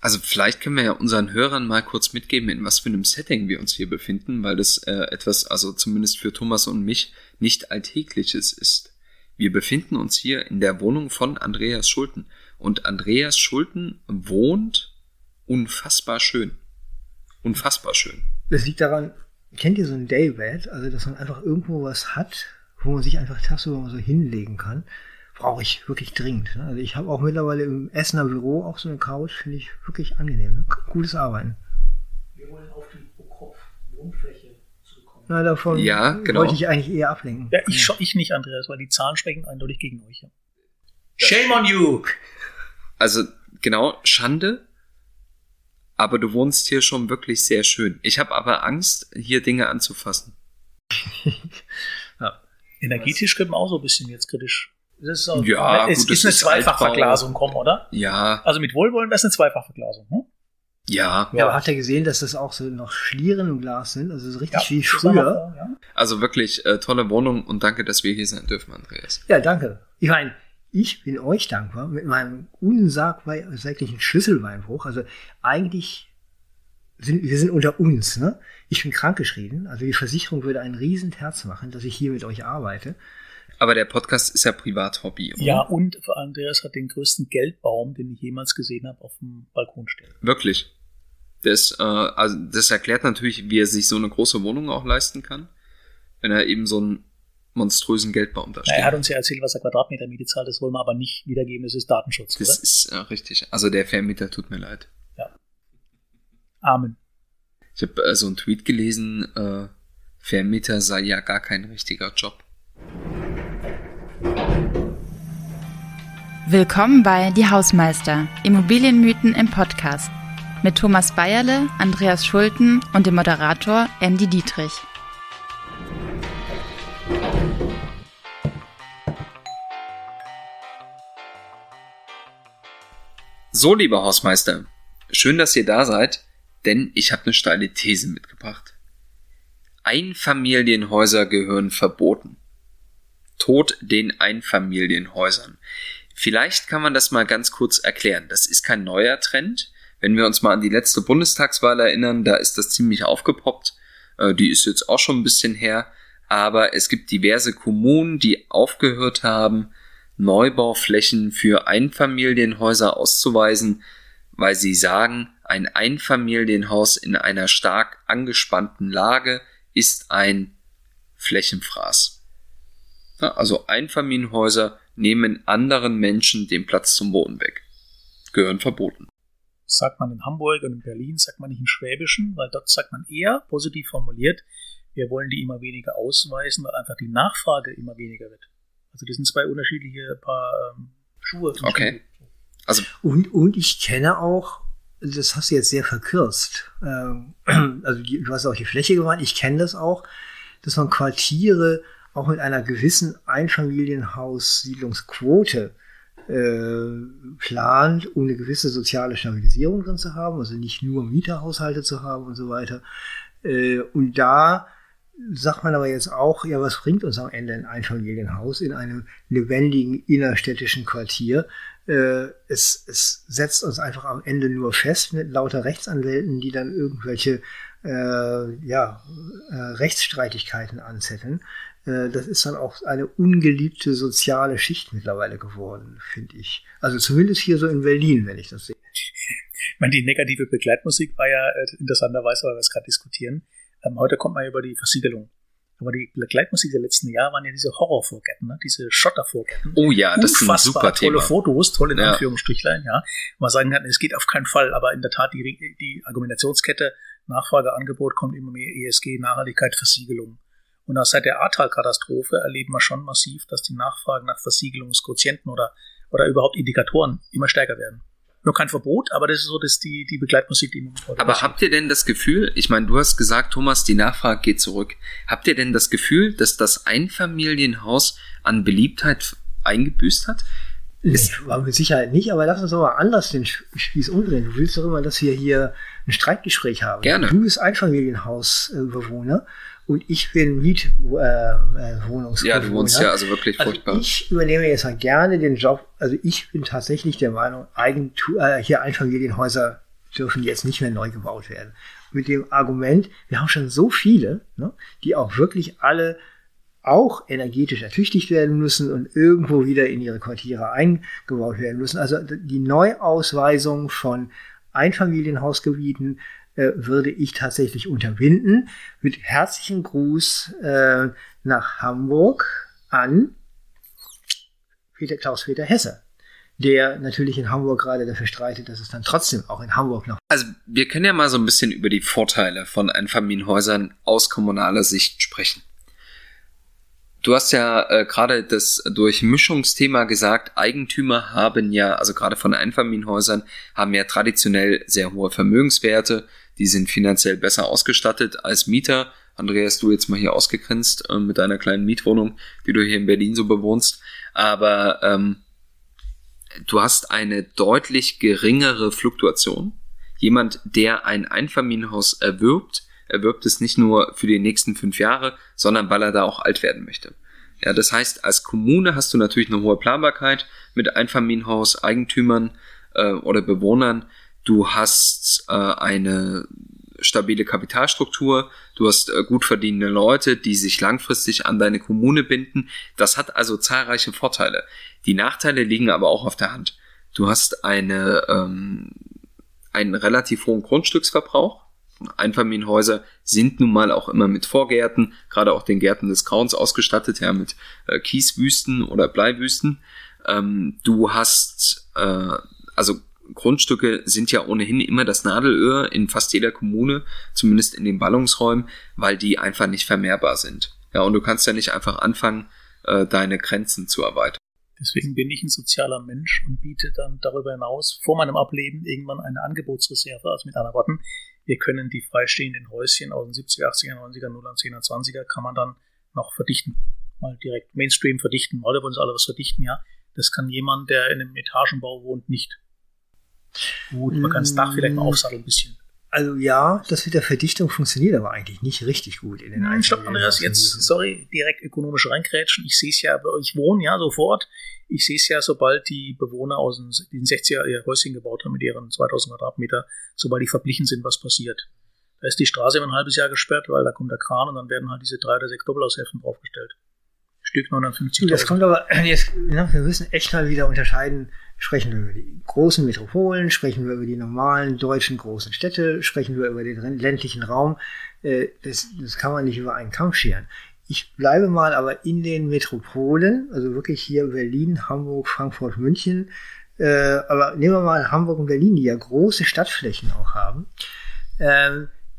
Also vielleicht können wir ja unseren Hörern mal kurz mitgeben, in was für einem Setting wir uns hier befinden, weil das äh, etwas, also zumindest für Thomas und mich, nicht alltägliches ist. Wir befinden uns hier in der Wohnung von Andreas Schulten. Und Andreas Schulten wohnt unfassbar schön. Unfassbar schön. Das liegt daran, kennt ihr so ein Daybed? Also, dass man einfach irgendwo was hat, wo man sich einfach tagsüber so hinlegen kann brauche ich wirklich dringend. Ne? Also ich habe auch mittlerweile im Essener Büro auch so eine Couch, finde ich wirklich angenehm. Ne? Gutes Arbeiten. Wir wollen auf die Wohnfläche zurückkommen. Na, davon ja, genau. wollte ich eigentlich eher ablenken. Ja, ich, ja. ich nicht, Andreas, weil die Zahlen sprechen eindeutig gegen euch. Ja. Shame on you! Also, genau, Schande. Aber du wohnst hier schon wirklich sehr schön. Ich habe aber Angst, hier Dinge anzufassen. ja. Energetisch könnte man auch so ein bisschen jetzt kritisch das ist auch, ja, es gut, ist eine Zweifachverglasung kommen, oder? Ja. Also mit Wohlwollen wäre es eine Zweifachverglasung, hm? Ja. Ja, aber hat er gesehen, dass das auch so noch Schlieren im Glas sind? Also so richtig ja, wie früher. ja. Also wirklich äh, tolle Wohnung und danke, dass wir hier sein dürfen, Andreas. Ja, danke. Ich meine, ich bin euch dankbar mit meinem unsaglichen Schlüsselbeinbruch. Also eigentlich sind wir sind unter uns, ne? Ich bin krankgeschrieben. Also die Versicherung würde ein Riesenherz machen, dass ich hier mit euch arbeite. Aber der Podcast ist ja Privathobby. Oder? Ja, und Andreas hat den größten Geldbaum, den ich jemals gesehen habe, auf dem Balkon stehen. Wirklich. Das, äh, also das erklärt natürlich, wie er sich so eine große Wohnung auch leisten kann, wenn er eben so einen monströsen Geldbaum da steht. Er hat uns ja erzählt, was er Quadratmeter Miete zahlt, das wollen wir aber nicht wiedergeben, das ist Datenschutz. Das oder? ist äh, richtig. Also der Vermieter tut mir leid. Ja. Amen. Ich habe äh, so einen Tweet gelesen, äh, Vermieter sei ja gar kein richtiger Job. Willkommen bei Die Hausmeister, Immobilienmythen im Podcast mit Thomas Bayerle, Andreas Schulten und dem Moderator Andy Dietrich. So, lieber Hausmeister, schön, dass ihr da seid, denn ich habe eine steile These mitgebracht. Einfamilienhäuser gehören verboten. Tod den Einfamilienhäusern. Vielleicht kann man das mal ganz kurz erklären. Das ist kein neuer Trend. Wenn wir uns mal an die letzte Bundestagswahl erinnern, da ist das ziemlich aufgepoppt. Äh, die ist jetzt auch schon ein bisschen her. Aber es gibt diverse Kommunen, die aufgehört haben, Neubauflächen für Einfamilienhäuser auszuweisen, weil sie sagen, ein Einfamilienhaus in einer stark angespannten Lage ist ein Flächenfraß. Also Einfamilienhäuser nehmen anderen Menschen den Platz zum Boden weg. Gehören verboten. Sagt man in Hamburg und in Berlin, sagt man nicht im Schwäbischen, weil dort sagt man eher positiv formuliert, wir wollen die immer weniger ausweisen, weil einfach die Nachfrage immer weniger wird. Also das sind zwei unterschiedliche Paar ähm, Schuhe. Okay. Also und, und ich kenne auch, das hast du jetzt sehr verkürzt, ähm, also die, du hast auch die Fläche gemeint, ich kenne das auch, dass man Quartiere auch mit einer gewissen Einfamilienhaussiedlungsquote äh, plant, um eine gewisse soziale Stabilisierung drin zu haben, also nicht nur Mieterhaushalte zu haben und so weiter. Äh, und da sagt man aber jetzt auch, ja, was bringt uns am Ende ein Einfamilienhaus in einem lebendigen innerstädtischen Quartier? Äh, es, es setzt uns einfach am Ende nur fest mit lauter Rechtsanwälten, die dann irgendwelche äh, ja, äh, Rechtsstreitigkeiten anzetteln. Äh, das ist dann auch eine ungeliebte soziale Schicht mittlerweile geworden, finde ich. Also zumindest hier so in Berlin, wenn ich das sehe. Ich meine, die negative Begleitmusik war ja äh, interessanterweise, weil wir es gerade diskutieren. Ähm, heute kommt man über die Versiegelung. Aber die Begleitmusik der letzten Jahre waren ja diese Horrorvorgärten, ne? diese Schottervorgärten. Oh ja, das ist ein super tolle Thema. Fotos, tolle ja. Anführungsstrichlein, ja. Man sagen kann, es geht auf keinen Fall, aber in der Tat die, die Argumentationskette Nachfrage, Angebot kommt immer mehr ESG, Nachhaltigkeit, Versiegelung. Und auch seit der Ahrtal-Katastrophe erleben wir schon massiv, dass die Nachfragen nach Versiegelungsquotienten oder, oder überhaupt Indikatoren immer stärker werden. Nur kein Verbot, aber das ist so dass die, die Begleitmusik, die heute Aber habt ihr denn das Gefühl, ich meine, du hast gesagt, Thomas, die Nachfrage geht zurück. Habt ihr denn das Gefühl, dass das Einfamilienhaus an Beliebtheit eingebüßt hat? Nee, war mit Sicherheit nicht, aber lass uns doch mal anders den Spieß umdrehen. Du willst doch immer, dass wir hier ein Streitgespräch haben. Gerne. Du bist Einfamilienhausbewohner und ich bin Mietwohnungsbewohner. Äh, ja, du wohnst ja also wirklich also furchtbar. Ich übernehme jetzt mal gerne den Job. Also ich bin tatsächlich der Meinung, Eigentum, äh, hier Einfamilienhäuser dürfen jetzt nicht mehr neu gebaut werden. Mit dem Argument, wir haben schon so viele, ne, die auch wirklich alle auch energetisch ertüchtigt werden müssen und irgendwo wieder in ihre Quartiere eingebaut werden müssen. Also die Neuausweisung von Einfamilienhausgebieten äh, würde ich tatsächlich unterbinden. Mit herzlichen Gruß äh, nach Hamburg an Peter Klaus-Peter Hesse der natürlich in Hamburg gerade dafür streitet, dass es dann trotzdem auch in Hamburg noch. Also wir können ja mal so ein bisschen über die Vorteile von Einfamilienhäusern aus kommunaler Sicht sprechen. Du hast ja äh, gerade das Durchmischungsthema gesagt, Eigentümer haben ja, also gerade von Einfamilienhäusern, haben ja traditionell sehr hohe Vermögenswerte, die sind finanziell besser ausgestattet als Mieter. Andreas, du jetzt mal hier ausgegrenzt äh, mit deiner kleinen Mietwohnung, die du hier in Berlin so bewohnst. Aber ähm, du hast eine deutlich geringere Fluktuation. Jemand, der ein Einfamilienhaus erwirbt, erwirbt es nicht nur für die nächsten fünf Jahre, sondern weil er da auch alt werden möchte. Ja, das heißt, als Kommune hast du natürlich eine hohe Planbarkeit mit Einfamilienhaus, Eigentümern äh, oder Bewohnern. Du hast äh, eine stabile Kapitalstruktur, du hast äh, gut verdienende Leute, die sich langfristig an deine Kommune binden. Das hat also zahlreiche Vorteile. Die Nachteile liegen aber auch auf der Hand. Du hast eine, ähm, einen relativ hohen Grundstücksverbrauch. Einfamilienhäuser sind nun mal auch immer mit Vorgärten, gerade auch den Gärten des Grauens ausgestattet, ja, mit äh, Kieswüsten oder Bleiwüsten. Ähm, du hast, äh, also Grundstücke sind ja ohnehin immer das Nadelöhr in fast jeder Kommune, zumindest in den Ballungsräumen, weil die einfach nicht vermehrbar sind. Ja, und du kannst ja nicht einfach anfangen, äh, deine Grenzen zu erweitern. Deswegen bin ich ein sozialer Mensch und biete dann darüber hinaus vor meinem Ableben irgendwann eine Angebotsreserve. Also mit anderen Worten, wir können die freistehenden Häuschen aus den 70er, 80er, 90er, 0er, 10er, 20er kann man dann noch verdichten. Mal direkt Mainstream verdichten. Alle wollen sie alle was verdichten, ja. Das kann jemand, der in einem Etagenbau wohnt, nicht. Gut, man kann das Dach vielleicht mal mm. aufsatteln ein bisschen. Also ja, das mit der Verdichtung funktioniert aber eigentlich nicht richtig gut in den Nein, stopp, Andreas, jetzt, sorry, direkt ökonomisch reinkrätschen. Ich sehe es ja, ich wohne ja sofort. Ich sehe es ja, sobald die Bewohner aus den, den 60er ihr Häuschen gebaut haben mit ihren 2000 Quadratmeter, sobald die verblichen sind, was passiert. Da ist die Straße immer ein halbes Jahr gesperrt, weil da kommt der Kran und dann werden halt diese drei oder sechs Doppelaushälften draufgestellt. Stück 950. Das kommt aber jetzt, ne, wir müssen echt mal wieder unterscheiden, Sprechen wir über die großen Metropolen, sprechen wir über die normalen deutschen großen Städte, sprechen wir über den ländlichen Raum. Äh, das, das kann man nicht über einen Kampf scheren. Ich bleibe mal aber in den Metropolen, also wirklich hier Berlin, Hamburg, Frankfurt, München. Äh, aber nehmen wir mal Hamburg und Berlin, die ja große Stadtflächen auch haben.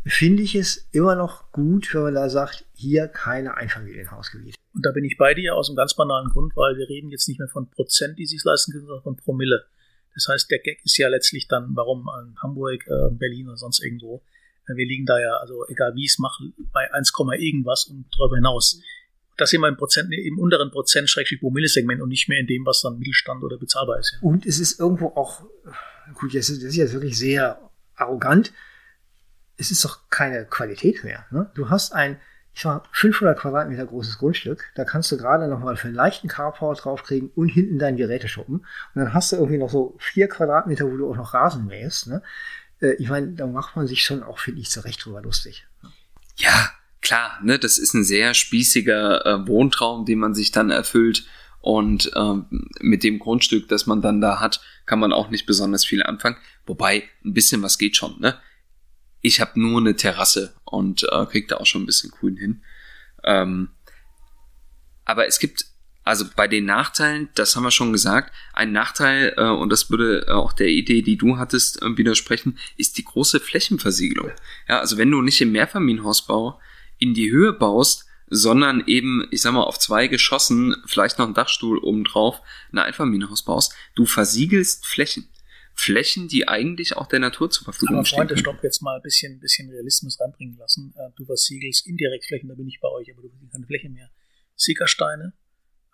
Finde ich es immer noch gut, wenn man da sagt, hier keine Einfamilienhausgebiete. Und da bin ich bei dir aus einem ganz banalen Grund, weil wir reden jetzt nicht mehr von Prozent, die sich leisten können, sondern von Promille. Das heißt, der Gag ist ja letztlich dann, warum in Hamburg, äh, Berlin oder sonst irgendwo. Äh, wir liegen da ja, also egal wie ich es mache, bei 1, irgendwas und darüber hinaus. Das sind wir im Prozent, im unteren Prozent schrägstrich Promille-Segment und nicht mehr in dem, was dann Mittelstand oder bezahlbar ist. Ja. Und es ist irgendwo auch, gut, das ist, das ist jetzt wirklich sehr arrogant. Es ist doch keine Qualität mehr. Ne? Du hast ein ich war 500 Quadratmeter großes Grundstück. Da kannst du gerade noch mal für einen leichten Carport draufkriegen und hinten deinen Geräteschuppen. Und dann hast du irgendwie noch so vier Quadratmeter, wo du auch noch Rasen mähst. Ne? Äh, ich meine, da macht man sich schon auch, finde ich, zurecht drüber lustig. Ja, klar, ne, das ist ein sehr spießiger äh, Wohntraum, den man sich dann erfüllt. Und ähm, mit dem Grundstück, das man dann da hat, kann man auch nicht besonders viel anfangen. Wobei, ein bisschen was geht schon, ne? Ich habe nur eine Terrasse und äh, krieg da auch schon ein bisschen grün hin. Ähm, aber es gibt also bei den Nachteilen, das haben wir schon gesagt, ein Nachteil, äh, und das würde auch der Idee, die du hattest, äh, widersprechen, ist die große Flächenversiegelung. Ja, also wenn du nicht im Mehrfamilienhausbau in die Höhe baust, sondern eben, ich sag mal, auf zwei Geschossen, vielleicht noch einen Dachstuhl obendrauf, ein Einfamilienhaus baust, du versiegelst Flächen. Flächen, die eigentlich auch der Natur zur Verfügung aber stehen. Freunde, stopp, jetzt mal ein bisschen, bisschen Realismus reinbringen lassen. Äh, du versiegelst indirekt Flächen, da bin ich bei euch, aber du versiegelst keine Fläche mehr. Siegersteine,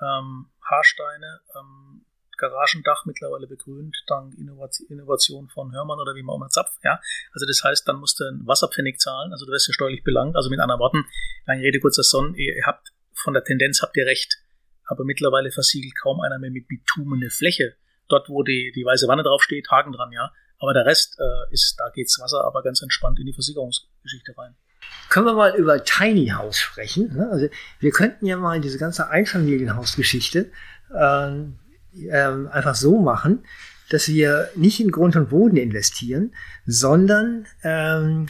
ähm, Haarsteine, ähm, Garagendach mittlerweile begrünt, dank Innovation von Hörmann oder wie man auch mal Zapf, ja. Also das heißt, dann musst du einen Wasserpfennig zahlen, also du wirst ja steuerlich belangt. Also mit anderen Worten, lange Rede, kurzer Sonn, ihr habt, von der Tendenz habt ihr recht, aber mittlerweile versiegelt kaum einer mehr mit Bitumen eine Fläche dort, wo die, die weiße Wanne draufsteht, Haken dran, ja. Aber der Rest äh, ist, da geht's Wasser aber ganz entspannt in die Versicherungsgeschichte rein. Können wir mal über Tiny House sprechen? Ne? Also wir könnten ja mal diese ganze Einfamilienhausgeschichte ähm, ähm, einfach so machen, dass wir nicht in Grund und Boden investieren, sondern ähm,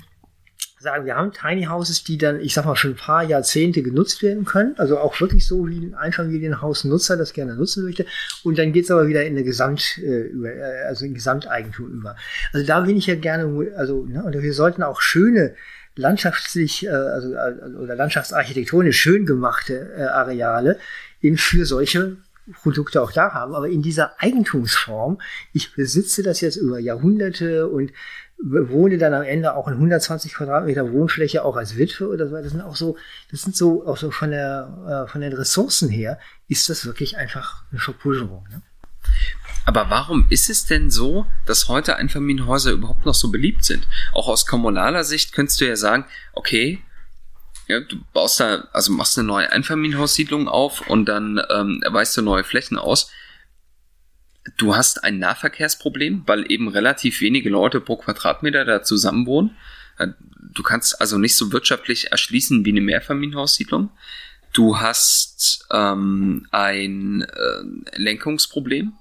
sagen, wir haben Tiny Houses, die dann, ich sag mal, schon ein paar Jahrzehnte genutzt werden können. Also auch wirklich so, wie ein Einfamilienhausnutzer das gerne nutzen möchte. Und dann geht's aber wieder in eine Gesamt, äh, äh, also in Gesamteigentum über. Also da bin ich ja gerne, also, ne, wir sollten auch schöne landschaftlich, äh, also, also oder landschaftsarchitektonisch schön gemachte äh, Areale in für solche Produkte auch da haben, aber in dieser Eigentumsform, ich besitze das jetzt über Jahrhunderte und wohne dann am Ende auch in 120 Quadratmeter Wohnfläche auch als Witwe oder so. Das sind auch so, das sind so auch so von der äh, von den Ressourcen her ist das wirklich einfach eine Verpulverung. Ne? Aber warum ist es denn so, dass heute Einfamilienhäuser überhaupt noch so beliebt sind? Auch aus kommunaler Sicht könntest du ja sagen, okay, ja, du baust da, also machst eine neue Einfamilienhaussiedlung auf und dann ähm, weißt du neue Flächen aus. Du hast ein Nahverkehrsproblem, weil eben relativ wenige Leute pro Quadratmeter da zusammen wohnen. Äh, du kannst also nicht so wirtschaftlich erschließen wie eine Mehrfamilienhaussiedlung. Du hast ähm, ein äh, Lenkungsproblem.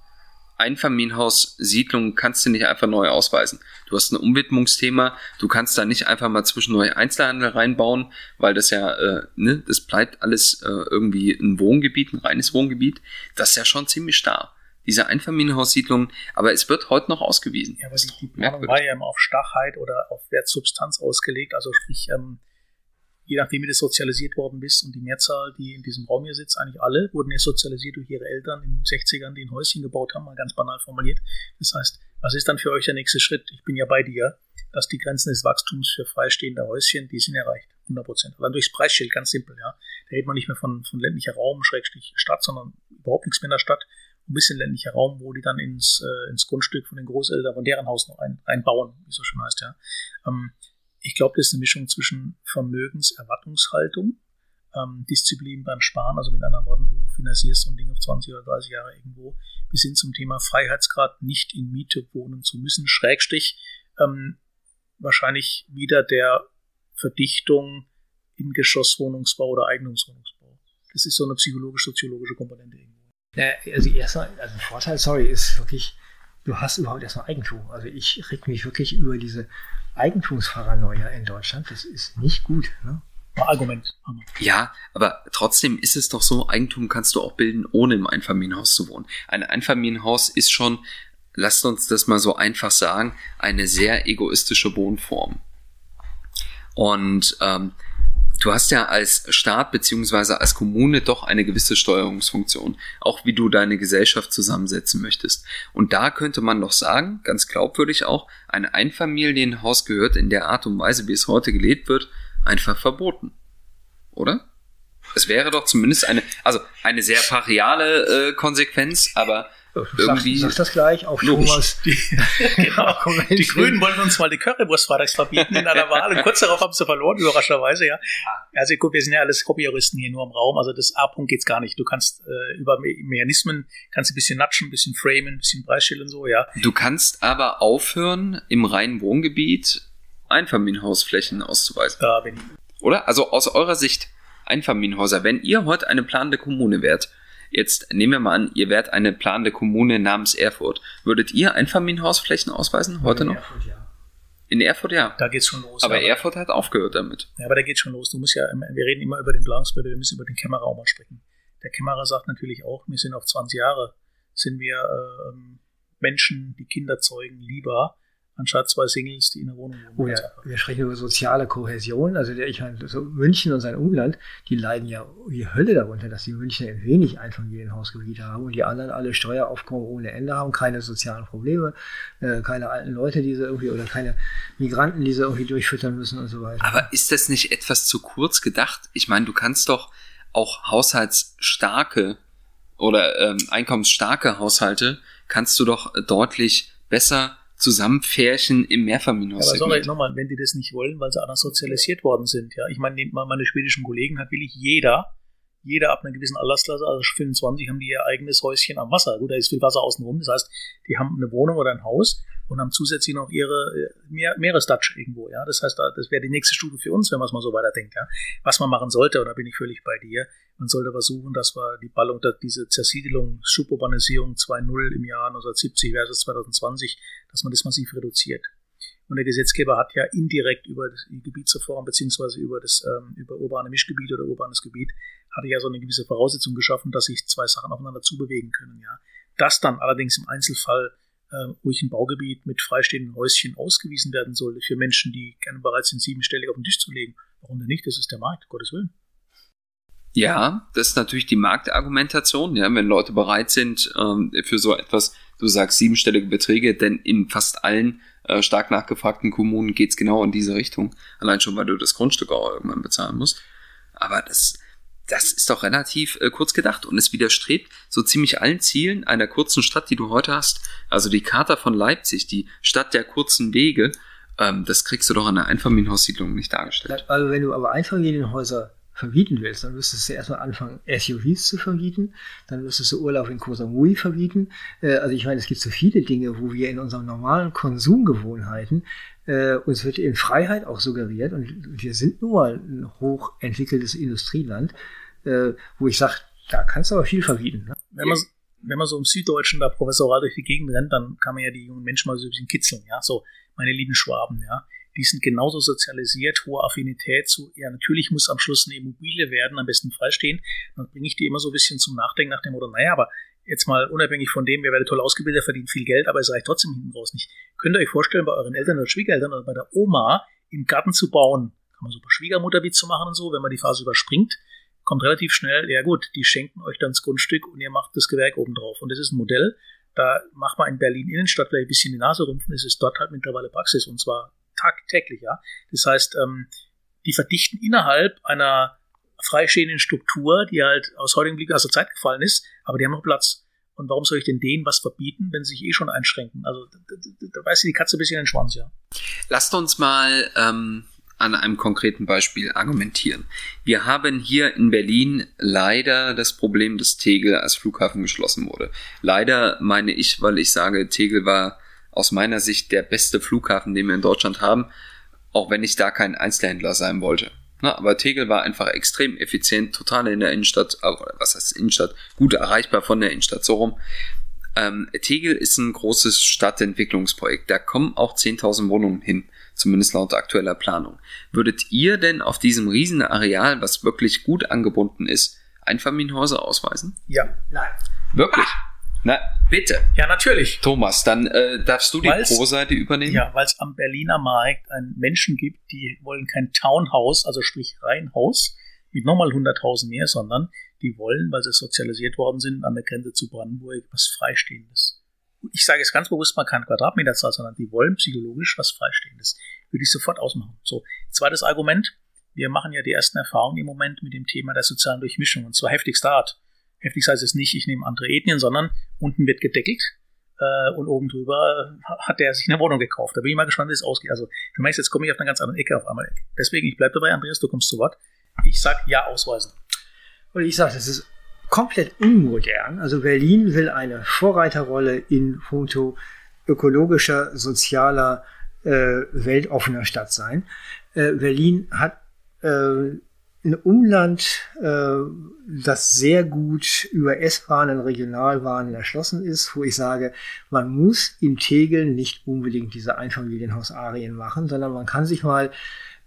Einfamilienhaus-Siedlungen kannst du nicht einfach neu ausweisen. Du hast ein Umwidmungsthema, du kannst da nicht einfach mal zwischendurch Einzelhandel reinbauen, weil das ja, äh, ne, das bleibt alles äh, irgendwie ein Wohngebiet, ein reines Wohngebiet. Das ist ja schon ziemlich starr. Diese Einfamilienhaussiedlungen, aber es wird heute noch ausgewiesen. Ja, aber die Planung war ja immer auf Stachheit oder auf Wertsubstanz ausgelegt, also sprich, ähm, je nachdem, wie du sozialisiert worden bist und die Mehrzahl, die in diesem Raum hier sitzt, eigentlich alle, wurden ja sozialisiert durch ihre Eltern in den 60ern, die ein Häuschen gebaut haben, mal ganz banal formuliert. Das heißt, was ist dann für euch der nächste Schritt? Ich bin ja bei dir, dass die Grenzen des Wachstums für freistehende Häuschen, die sind erreicht. 100 Prozent. Dann durchs Preisschild, ganz simpel, ja. Da redet man nicht mehr von, von ländlicher Raum, Schrägstrich Stadt, sondern überhaupt nichts mehr in der Stadt. Ein bisschen ländlicher Raum, wo die dann ins, äh, ins Grundstück von den Großeltern, von deren Haus noch ein, einbauen, wie es so schön heißt, ja. Ähm, ich glaube, das ist eine Mischung zwischen Vermögenserwartungshaltung, ähm, Disziplin beim Sparen, also mit anderen Worten, du finanzierst so ein Ding auf 20 oder 30 Jahre irgendwo, bis hin zum Thema Freiheitsgrad, nicht in Miete wohnen zu müssen, Schrägstich, ähm, wahrscheinlich wieder der Verdichtung in Geschosswohnungsbau oder Eigentumswohnungsbau. Das ist so eine psychologisch-soziologische Komponente irgendwo. Ja, also erstmal, also ein Vorteil, sorry, ist wirklich, du hast überhaupt erstmal Eigentum. Also ich reg mich wirklich über diese Eigentumsparanoia in Deutschland. Das ist nicht gut. Ne? Argument. Ja, aber trotzdem ist es doch so, Eigentum kannst du auch bilden, ohne im Einfamilienhaus zu wohnen. Ein Einfamilienhaus ist schon, lasst uns das mal so einfach sagen, eine sehr egoistische Wohnform. Und ähm, du hast ja als Staat beziehungsweise als Kommune doch eine gewisse Steuerungsfunktion, auch wie du deine Gesellschaft zusammensetzen möchtest. Und da könnte man doch sagen, ganz glaubwürdig auch, ein Einfamilienhaus gehört in der Art und Weise, wie es heute gelebt wird, einfach verboten. Oder? Es wäre doch zumindest eine, also eine sehr pariale äh, Konsequenz, aber irgendwie. Sag, sag das gleich, auch schon was. Die, genau. die Grünen wollten uns mal die Currywurst freitags verbieten in einer Wahl und kurz darauf haben sie verloren, überraschenderweise, ja. Also guck, wir sind ja alles Hobbyjuristen hier nur im Raum, also das A-Punkt geht's gar nicht. Du kannst äh, über Me Mechanismen, kannst ein bisschen natschen, ein bisschen framen, ein bisschen Preisschild und so, ja. Du kannst aber aufhören, im reinen Wohngebiet Einfamilienhausflächen auszuweisen. Ja, bin ich. Oder? Also aus eurer Sicht Einfamilienhäuser, wenn ihr heute eine planende Kommune wärt, Jetzt nehmen wir mal an, ihr wärt eine planende Kommune namens Erfurt. Würdet ihr Einfamilienhausflächen ausweisen heute in noch? Erfurt, ja. In Erfurt, ja. Da geht's schon los. Aber ja, Erfurt hat aufgehört damit. Ja, aber da geht's schon los. Du musst ja, wir reden immer über den Planungsbehörde, wir müssen über den Kämmerer mal sprechen. Der Kämmerer sagt natürlich auch, wir sind auf 20 Jahre, sind wir äh, Menschen, die Kinder zeugen, lieber, anstatt zwei Singles, die in der Wohnung wohnen. Oh ja, wir sprechen über soziale Kohäsion. Also der, ich meine, so München und sein Umland, die leiden ja wie Hölle darunter, dass die München ein wenig Einfamilienhausgebiete haben und die anderen alle Steueraufkommen ohne Ende haben, keine sozialen Probleme, äh, keine alten Leute, die sie irgendwie oder keine Migranten, die sie irgendwie durchfüttern müssen und so weiter. Aber ist das nicht etwas zu kurz gedacht? Ich meine, du kannst doch auch haushaltsstarke oder ähm, einkommensstarke Haushalte kannst du doch deutlich besser Zusammenfärchen im Mehrfamilienhaus. Aber sorry, nochmal, wenn die das nicht wollen, weil sie anders sozialisiert worden sind, ja. Ich meine, nehmt mal meine schwedischen Kollegen, hat wirklich jeder, jeder ab einer gewissen Altersklasse, also 25, haben die ihr eigenes Häuschen am Wasser. Gut, da ist viel Wasser außenrum. Das heißt, die haben eine Wohnung oder ein Haus und haben zusätzlich noch ihre äh, Meer, Meeresdatsch irgendwo. Ja, das heißt, das wäre die nächste Stufe für uns, wenn man es mal so weiterdenkt. Ja, was man machen sollte, und da bin ich völlig bei dir. Man sollte versuchen, dass wir die Ballung, diese Zersiedelung, Suburbanisierung 2.0 im Jahr 1970 versus 2020, dass man das massiv reduziert. Und der Gesetzgeber hat ja indirekt über die Gebietsreform beziehungsweise über das ähm, über urbane Mischgebiet oder urbanes Gebiet hatte ja so eine gewisse Voraussetzung geschaffen, dass sich zwei Sachen aufeinander zubewegen können. Ja, das dann allerdings im Einzelfall äh, ruhig ein Baugebiet mit freistehenden Häuschen ausgewiesen werden sollte für Menschen, die gerne bereit sind, siebenstellig auf den Tisch zu legen. Warum denn nicht? Das ist der Markt, Gottes Willen. Ja, das ist natürlich die Marktargumentation, ja, wenn Leute bereit sind ähm, für so etwas, du sagst siebenstellige Beträge, denn in fast allen äh, stark nachgefragten Kommunen geht's genau in diese Richtung. Allein schon, weil du das Grundstück auch irgendwann bezahlen musst. Aber das, das ist doch relativ äh, kurz gedacht und es widerstrebt so ziemlich allen Zielen einer kurzen Stadt, die du heute hast. Also die Charta von Leipzig, die Stadt der kurzen Wege, ähm, das kriegst du doch in einer Einfamilienhaussiedlung nicht dargestellt. Also wenn du aber Einfamilienhäuser verbieten willst, dann müsstest du erstmal anfangen, SUVs zu verbieten, dann müsstest du Urlaub in Koh Samui verbieten. Äh, also ich meine, es gibt so viele Dinge, wo wir in unseren normalen Konsumgewohnheiten äh, uns wird in Freiheit auch suggeriert und wir sind nun mal ein hochentwickeltes Industrieland, äh, wo ich sage, da kannst du aber viel verbieten. Ne? Wenn man wenn man so im Süddeutschen da professoral durch die Gegend rennt, dann kann man ja die jungen Menschen mal so ein bisschen kitzeln, ja, so, meine lieben Schwaben, ja die sind genauso sozialisiert, hohe Affinität zu, ja, natürlich muss am Schluss eine Immobilie werden, am besten freistehen. Dann bringe ich die immer so ein bisschen zum Nachdenken nach dem Motto, naja, aber jetzt mal unabhängig von dem, ihr werdet toll ausgebildet, verdient viel Geld, aber es reicht trotzdem hinten raus nicht. Könnt ihr euch vorstellen, bei euren Eltern oder Schwiegereltern oder bei der Oma im Garten zu bauen, kann man super Schwiegermutterwitz zu machen und so, wenn man die Phase überspringt, kommt relativ schnell, ja gut, die schenken euch dann das Grundstück und ihr macht das Gewerk oben drauf. Und das ist ein Modell, da macht man in Berlin Innenstadt vielleicht ein bisschen die Nase rümpfen, es ist dort halt mittlerweile Praxis und zwar tagtäglich. Ja? Das heißt, ähm, die verdichten innerhalb einer freistehenden Struktur, die halt aus heutigen Blick aus der Zeit gefallen ist, aber die haben noch Platz. Und warum soll ich denn denen was verbieten, wenn sie sich eh schon einschränken? Also da, da, da weiß die Katze ein bisschen in den Schwanz, ja. Lasst uns mal ähm, an einem konkreten Beispiel argumentieren. Wir haben hier in Berlin leider das Problem, dass Tegel als Flughafen geschlossen wurde. Leider meine ich, weil ich sage, Tegel war aus meiner Sicht der beste Flughafen, den wir in Deutschland haben, auch wenn ich da kein Einzelhändler sein wollte. Na, aber Tegel war einfach extrem effizient, total in der Innenstadt, was heißt Innenstadt, gut erreichbar von der Innenstadt, so rum. Ähm, Tegel ist ein großes Stadtentwicklungsprojekt, da kommen auch 10.000 Wohnungen hin, zumindest laut aktueller Planung. Würdet ihr denn auf diesem riesen Areal, was wirklich gut angebunden ist, Einfamilienhäuser ausweisen? Ja. Nein. Wirklich? Ah. Na, bitte. Ja, natürlich. Thomas, dann äh, darfst du die Pro-Seite übernehmen. Ja, weil es am Berliner Markt einen Menschen gibt, die wollen kein Townhouse, also sprich Reihenhaus, mit nochmal 100.000 mehr, sondern die wollen, weil sie sozialisiert worden sind, an der Grenze zu Brandenburg was Freistehendes. Ich sage es ganz bewusst mal kein Quadratmeterzahl, sondern die wollen psychologisch was Freistehendes. Würde ich sofort ausmachen. So, zweites Argument. Wir machen ja die ersten Erfahrungen im Moment mit dem Thema der sozialen Durchmischung und zwar heftigster Art. Heftig heißt es nicht, ich nehme andere Ethnien, sondern unten wird gedeckelt äh, und oben drüber hat der sich eine Wohnung gekauft. Da bin ich mal gespannt, wie es ausgeht. Also du merkst, jetzt komme ich auf eine ganz andere Ecke auf einmal. Deswegen, ich bleibe dabei, Andreas, du kommst zu Wort. Ich sag ja ausweisen. Und ich sage, das ist komplett unmodern. Also Berlin will eine Vorreiterrolle in puncto ökologischer, sozialer, äh, weltoffener Stadt sein. Äh, Berlin hat äh, ein Umland, äh, das sehr gut über S-Bahnen, Regionalbahnen erschlossen ist, wo ich sage, man muss in Tegel nicht unbedingt diese Einfamilienhausarien machen, sondern man kann sich mal,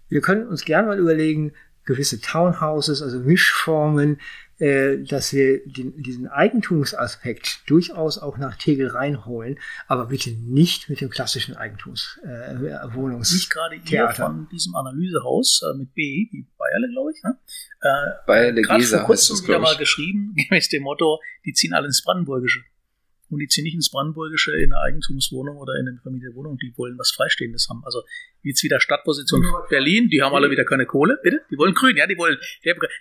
wir können uns gerne mal überlegen, gewisse Townhouses, also Mischformen, dass wir den, diesen Eigentumsaspekt durchaus auch nach Tegel reinholen, aber bitte nicht mit dem klassischen Eigentumswohnungs. Äh, nicht gerade ihr von diesem Analysehaus äh, mit B, wie Bayerle, glaube ich. Ne? Äh, Bayerle Gesa vor kurzem wieder mal geschrieben, gemäß dem Motto, die ziehen alle ins Brandenburgische. Und die ziehen nicht ins Brandenburgische in eine Eigentumswohnung oder in eine Familienwohnung, die wollen was Freistehendes haben. Also jetzt wieder Stadtposition Berlin, die haben alle wieder keine Kohle, bitte? Die wollen grün, ja, die wollen.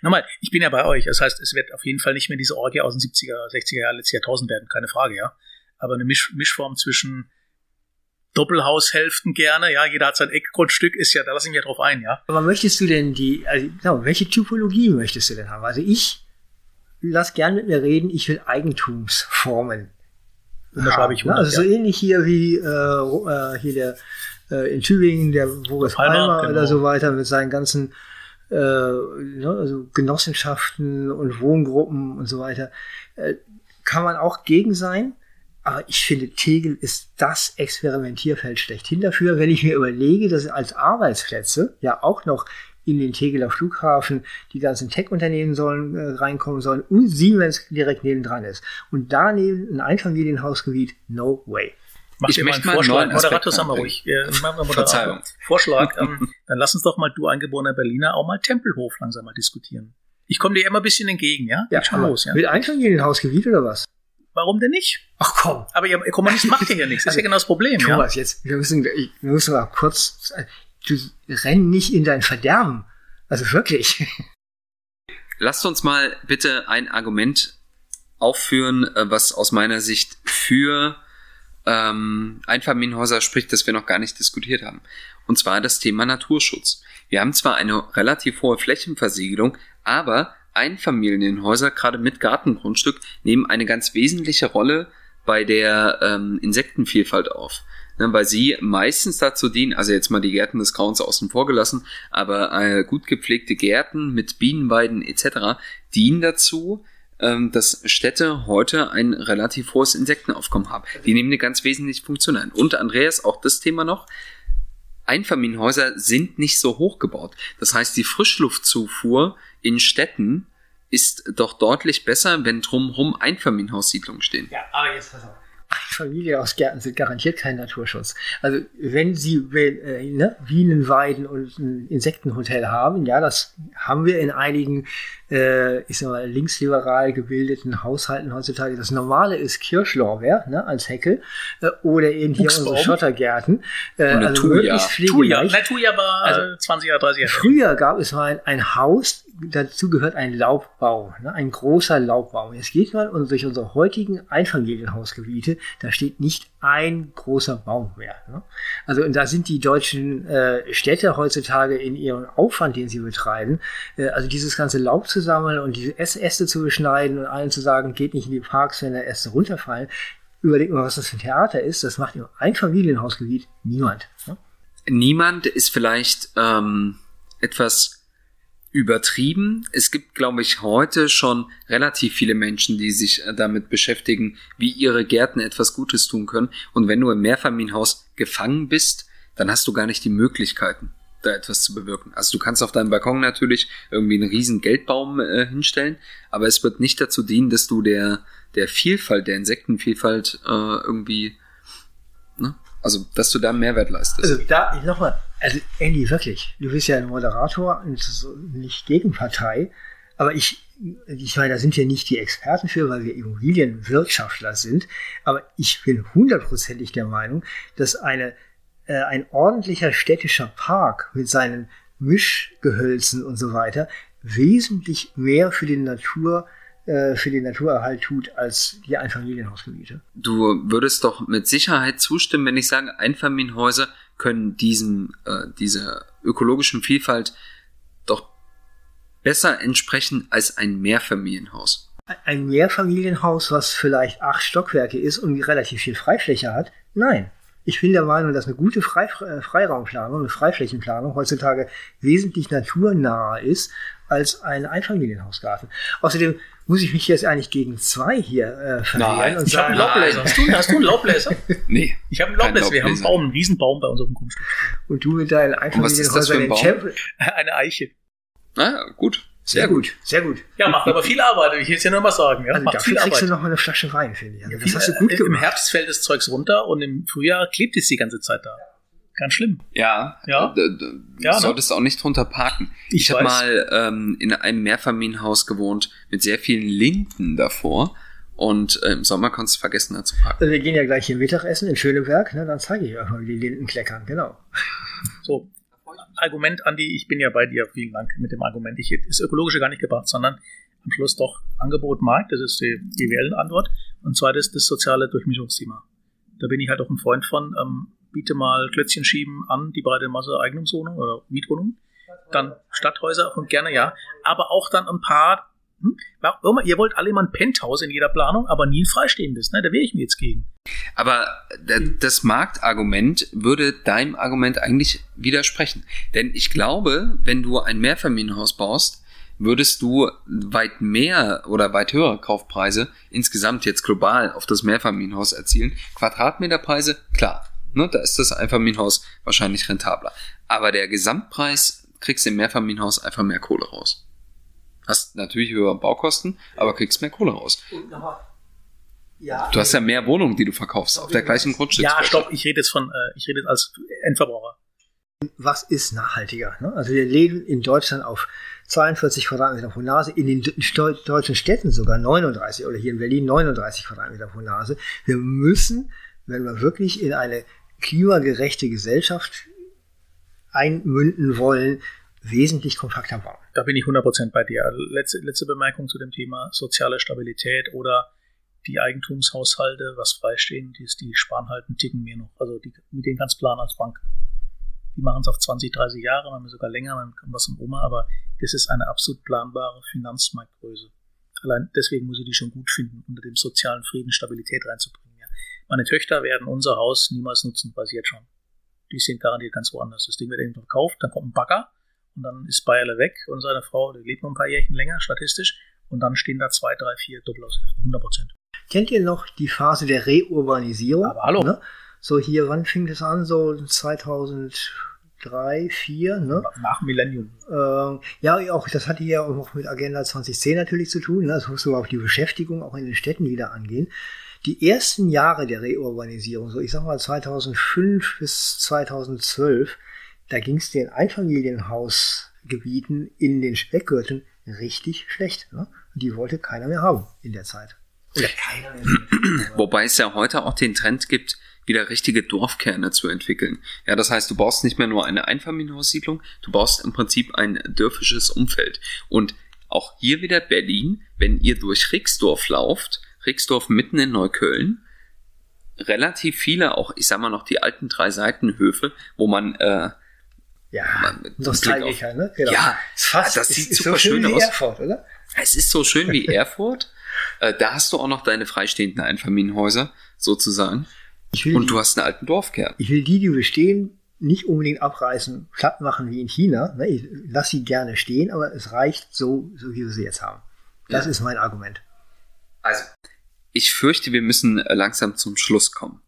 Nochmal, ich bin ja bei euch. Das heißt, es wird auf jeden Fall nicht mehr diese Orgie aus den 70er, 60er Jahren, letztes Jahrtausend werden, keine Frage, ja. Aber eine Misch, Mischform zwischen Doppelhaushälften gerne, ja, jeder hat sein Eckgrundstück, ist ja, da lasse ich mich ja drauf ein, ja. Aber möchtest du denn die, also, genau, welche Typologie möchtest du denn haben? Also ich lass gerne mit mir reden, ich will Eigentumsformen. Unterschreibe ich 100, Also so ähnlich hier wie äh, äh, hier der äh, in Tübingen, der Boris Palmer, Palmer genau. oder so weiter mit seinen ganzen äh, ne, also Genossenschaften und Wohngruppen und so weiter. Äh, kann man auch gegen sein. Aber ich finde, Tegel ist das Experimentierfeld schlechthin dafür. Wenn ich mir überlege, dass als Arbeitsplätze ja auch noch in den Tegeler Flughafen die ganzen Tech-Unternehmen sollen äh, reinkommen sollen und Siemens direkt nebendran ist. Und daneben ein Einfamilienhausgebiet, no way. Mach Ich dir mal möchte einen mal einen Vorschlag. Moderator, sag mal ruhig. Äh, mach mal Moderator. Verzeihung. Vorschlag. Ähm, dann lass uns doch mal, du eingeborener Berliner, auch mal Tempelhof langsam mal diskutieren. Ich komme dir immer ein bisschen entgegen, ja? Ja, Geht schon los, ja? Mit Einfamilienhausgebiet oder was? Warum denn nicht? Ach komm. Aber ihr Kommunist macht ja hier nichts. Das ist ja genau das Problem, ja? Thomas, jetzt, wir müssen, wir müssen mal kurz, du renn nicht in dein Verderben. Also wirklich. Lasst uns mal bitte ein Argument aufführen, äh, was aus meiner Sicht für ähm, Einfamilienhäuser spricht, das wir noch gar nicht diskutiert haben. Und zwar das Thema Naturschutz. Wir haben zwar eine relativ hohe Flächenversiegelung, aber Einfamilienhäuser, gerade mit Gartengrundstück, nehmen eine ganz wesentliche Rolle bei der ähm, Insektenvielfalt auf. Ne, weil sie meistens dazu dienen, also jetzt mal die Gärten des Grauens außen vor gelassen, aber äh, gut gepflegte Gärten mit Bienenweiden etc. dienen dazu, ähm, dass Städte heute ein relativ hohes Insektenaufkommen haben. Die nehmen eine ganz wesentliche Funktion ein. Und Andreas, auch das Thema noch, Einfamilienhäuser sind nicht so hoch gebaut. Das heißt, die Frischluftzufuhr in Städten ist doch deutlich besser, wenn drumherum Einfamilienhaussiedlungen stehen. Ja, aber jetzt pass auf. Familienhausgärten sind garantiert kein Naturschutz. Also wenn Sie äh, ne, Bienenweiden und ein Insektenhotel haben, ja, das haben wir in einigen, äh, ich sag mal, linksliberal gebildeten Haushalten heutzutage. Das Normale ist Kirschlorbeer ne, als Hecke äh, oder eben hier Buchsbaum. unsere Schottergärten. Äh, Und eine also Thuja. pflegeleicht. Na, Tuja war Also, äh, 20 Jahre, 30 Jahre. Früher gab es mal ein, ein Haus, dazu gehört ein Laubbaum, ne, ein großer Laubbaum. Jetzt geht man und durch unsere heutigen Einfamilienhausgebiete, da steht nicht ein großer Baum mehr. Ne? Also und da sind die deutschen äh, Städte heutzutage in ihrem Aufwand, den sie betreiben, äh, also dieses ganze Laub zu sammeln und diese Äste zu beschneiden und allen zu sagen, geht nicht in die Parks, wenn da Äste runterfallen. Überlegt mal, was das für ein Theater ist. Das macht im Einfamilienhausgebiet niemand. Ne? Niemand ist vielleicht ähm, etwas übertrieben. Es gibt, glaube ich, heute schon relativ viele Menschen, die sich äh, damit beschäftigen, wie ihre Gärten etwas Gutes tun können. Und wenn du im Mehrfamilienhaus gefangen bist, dann hast du gar nicht die Möglichkeiten, da etwas zu bewirken. Also du kannst auf deinem Balkon natürlich irgendwie einen riesen Geldbaum äh, hinstellen, aber es wird nicht dazu dienen, dass du der, der Vielfalt, der Insektenvielfalt äh, irgendwie, ne? also dass du da Mehrwert leistest. Also da, nochmal, also Andy, wirklich, du bist ja ein Moderator und nicht Gegenpartei, aber ich, ich meine, da sind wir nicht die Experten für, weil wir Immobilienwirtschaftler sind, aber ich bin hundertprozentig der Meinung, dass eine, äh, ein ordentlicher städtischer Park mit seinen Mischgehölzen und so weiter wesentlich mehr für den Natur äh, für den Naturerhalt tut als die Einfamilienhausgebiete. Du würdest doch mit Sicherheit zustimmen, wenn ich sage, Einfamilienhäuser können diesem, äh, dieser ökologischen Vielfalt doch besser entsprechen als ein Mehrfamilienhaus. Ein Mehrfamilienhaus, was vielleicht acht Stockwerke ist und relativ viel Freifläche hat? Nein. Ich bin der Meinung, dass eine gute äh, Freiraumplanung, eine Freiflächenplanung heutzutage wesentlich naturnaher ist als ein Einfamilienhausgarten. Außerdem muss ich mich jetzt eigentlich gegen zwei hier äh, verwehren Nein, und Ich habe sagen, einen Laubbläser. Hast du, hast du einen Laubbläser? Nee. Ich habe einen Laubbläser. Wir haben einen. Baum, einen Riesenbaum bei unserem Grundstück. und du mit deinen Einfamilienhäusern ein? Champion. Eine Eiche. Ah, gut. Sehr gut, sehr gut. Ja, macht aber viel Arbeit. Ich will es ja nur mal sagen. Ja, Also macht dafür viel kriegst Arbeit. du noch mal eine Flasche Wein, finde ich. Also das Viel- hast du gut äh, gemacht. Im Herbst fällt das Zeugs runter und im Frühjahr klebt es die ganze Zeit da. Ganz schlimm. Ja, Ja. Ja, ne? solltest auch nicht drunter parken. Ich Ich, habe mal ähm, in einem Mehrfamilienhaus gewohnt mit sehr vielen Linden davor und äh, im Sommer konntest du vergessen, da zu parken. Also wir gehen ja gleich hier Mittagessen in Schöneberg, ne? dann zeige ich euch mal, wie die Linden kleckern, genau. So. Argument, Andi, ich bin ja bei dir. Vielen Dank mit dem Argument. Ich ist ökologische gar nicht gebracht, sondern am Schluss doch Angebot Markt. Das ist die, die Antwort. Und zweites das soziale Durchmischungsthema. Da bin ich halt auch ein Freund von. Ähm, biete mal Klötzchen schieben an die breite Masse Eigentumswohnung oder Mietwohnung. Dann Stadthäuser und gerne ja. Aber auch dann ein paar Hm? Warum, ihr wollt alle immer ein Penthouse in jeder Planung, aber nie ein freistehendes, ne? Da wäre ich mir jetzt gegen. Aber das Marktargument würde deinem Argument eigentlich widersprechen. Denn ich glaube, wenn du ein Mehrfamilienhaus baust, würdest du weit mehr oder weit höhere Kaufpreise insgesamt jetzt global auf das Mehrfamilienhaus erzielen. Quadratmeterpreise, klar, ne, da ist das Einfamilienhaus wahrscheinlich rentabler. Aber der Gesamtpreis kriegst du im Mehrfamilienhaus einfach mehr Kohle raus. Hast natürlich höhere Baukosten, aber kriegst mehr Kohle raus. Ja, du hast ja mehr Wohnungen, die du verkaufst, auf der gleichen Grundstück. Ja, stopp, ich rede jetzt von, äh, ich rede jetzt als Endverbraucher. Was ist nachhaltiger? Ne? Also wir leben in Deutschland auf 42 Quadratmeter pro Nase, in den deutschen Städten sogar 39 oder hier in Berlin 39 Quadratmeter pro Nase. Wir müssen, wenn wir wirklich in eine klimagerechte Gesellschaft einmünden wollen, wesentlich kompakter bauen. Da bin ich 100% bei dir. Letzte, letzte Bemerkung zu dem Thema soziale Stabilität oder die Eigentumshaushalte, was freistehen, die, die sparen halt einen Ticken mehr noch. Also die, mit denen kannst du planen als Bank. Die machen es auf 20, 30 Jahre, manchmal sogar länger, manchmal was im Oma, aber das ist eine absolut planbare Finanzmarktgröße. Allein deswegen muss ich die schon gut finden, unter dem sozialen Frieden Stabilität reinzubringen. Meine Töchter werden unser Haus niemals nutzen, jetzt schon. Die sind garantiert ganz woanders. Das Ding wird irgendwann verkauft, dann kommt ein Bagger und dann ist Bayerle weg und seine Frau, die lebt noch ein paar Jährchen länger, statistisch, und dann stehen da zwei, drei, vier Doppelaushilfen, 100 Prozent. Kennt ihr noch die Phase der Reurbanisierung? Aber hallo. Ne? So hier, wann fing das an? So 2000 drei, vier, ne? Nach Millennium. Ähm, ja, auch das hatte ja auch mit Agenda 2010 natürlich zu tun. Ne? Das muss so auf die Beschäftigung auch in den Städten wieder angehen. Die ersten Jahre der Reurbanisierung, so ich sag mal 2005 bis 2012, da ging es den Einfamilienhausgebieten in den Speckgürteln richtig schlecht. Ne? Die wollte keiner mehr haben in der Zeit. Oder keiner mehr. Wobei es ja heute auch den Trend gibt, wieder richtige Dorfkerne zu entwickeln. Ja, das heißt, du baust nicht mehr nur eine Einfamilienhaussiedlung, du baust im Prinzip ein dörfisches Umfeld. Und auch hier wieder Berlin, wenn ihr durch Rixdorf lauft, Rixdorf mitten in Neukölln, relativ viele, auch ich sag mal noch die alten drei Seitenhöfe, wo man äh, ja, man nostalgisch ne? Genau. Ja, fast, das sieht super so schön, schön aus. Erfurt, oder? Es ist so schön wie Erfurt. Äh, da hast du auch noch deine freistehenden Einfamilienhäuser, sozusagen. und die, du hast einen alten Dorfkern. Ich will die, die bestehen, nicht unbedingt abreißen, platt machen wie in China. Ne? Ich lasse sie gerne stehen, aber es reicht so, so wie wir sie jetzt haben. Das ja. ist mein Argument. Also, ich fürchte, wir müssen äh, langsam zum Schluss kommen.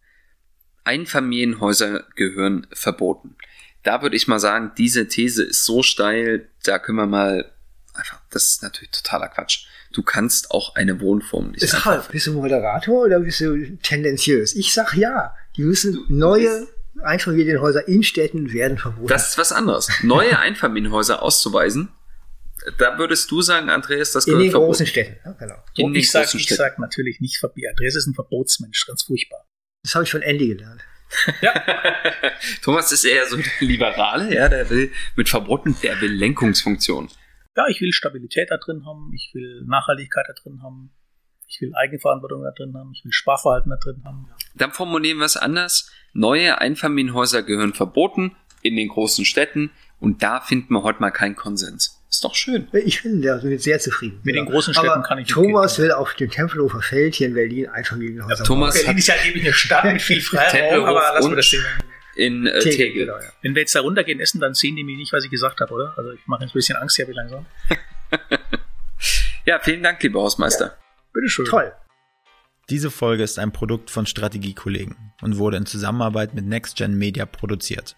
Einfamilienhäuser gehören verboten. Da würde ich mal sagen, diese These ist so steil, da können wir mal einfach, das ist natürlich totaler Quatsch. Du kannst auch eine Wohnform nicht. Ist halt, bist du Moderator oder bist du tendenziös? Ich sag ja. Die müssen neue Einfamilienhäuser in Städten werden verboten. Das ist was anderes. Neue Einfamilienhäuser auszuweisen, da würdest du sagen, Andreas, das gehört In den verboten. großen Städten, ja, genau. In ich sage sag natürlich nicht verboten. Andreas ist ein Verbotsmensch, ganz furchtbar. Das habe ich von Andy gelernt. Ja. Thomas ist eher so der Liberale, ja, der will mit Verboten, der will Lenkungsfunktion ja, ich will Stabilität da drin haben, ich will Nachhaltigkeit da drin haben, ich will Eigenverantwortung da drin haben, ich will Sparverhalten da drin haben. Ja. Dann formulieren wir es anders. Neue Einfamilienhäuser gehören verboten in den großen Städten und da finden wir heute mal keinen Konsens. Ist doch schön. Ich bin da sehr zufrieden. Mit ja. den großen Städten Aber kann ich Thomas will auf dem Tempelhofer Feld hier in Berlin Einfamilienhäuser ja, Thomas Berlin ist ja eben eine Stadt mit viel Freiraum, aber lassen wir das Thema in äh, Tegel. Tegel. Genau, ja. Wenn wir jetzt da runtergehen essen, dann sehen die mich nicht, was ich gesagt habe, oder? Also ich mache jetzt ein bisschen Angst hier, wie langsam. ja, vielen Dank, lieber Hausmeister. Ja. Bitteschön. Toll. Diese Folge ist ein Produkt von Strategiekollegen und wurde in Zusammenarbeit mit NextGen Media produziert.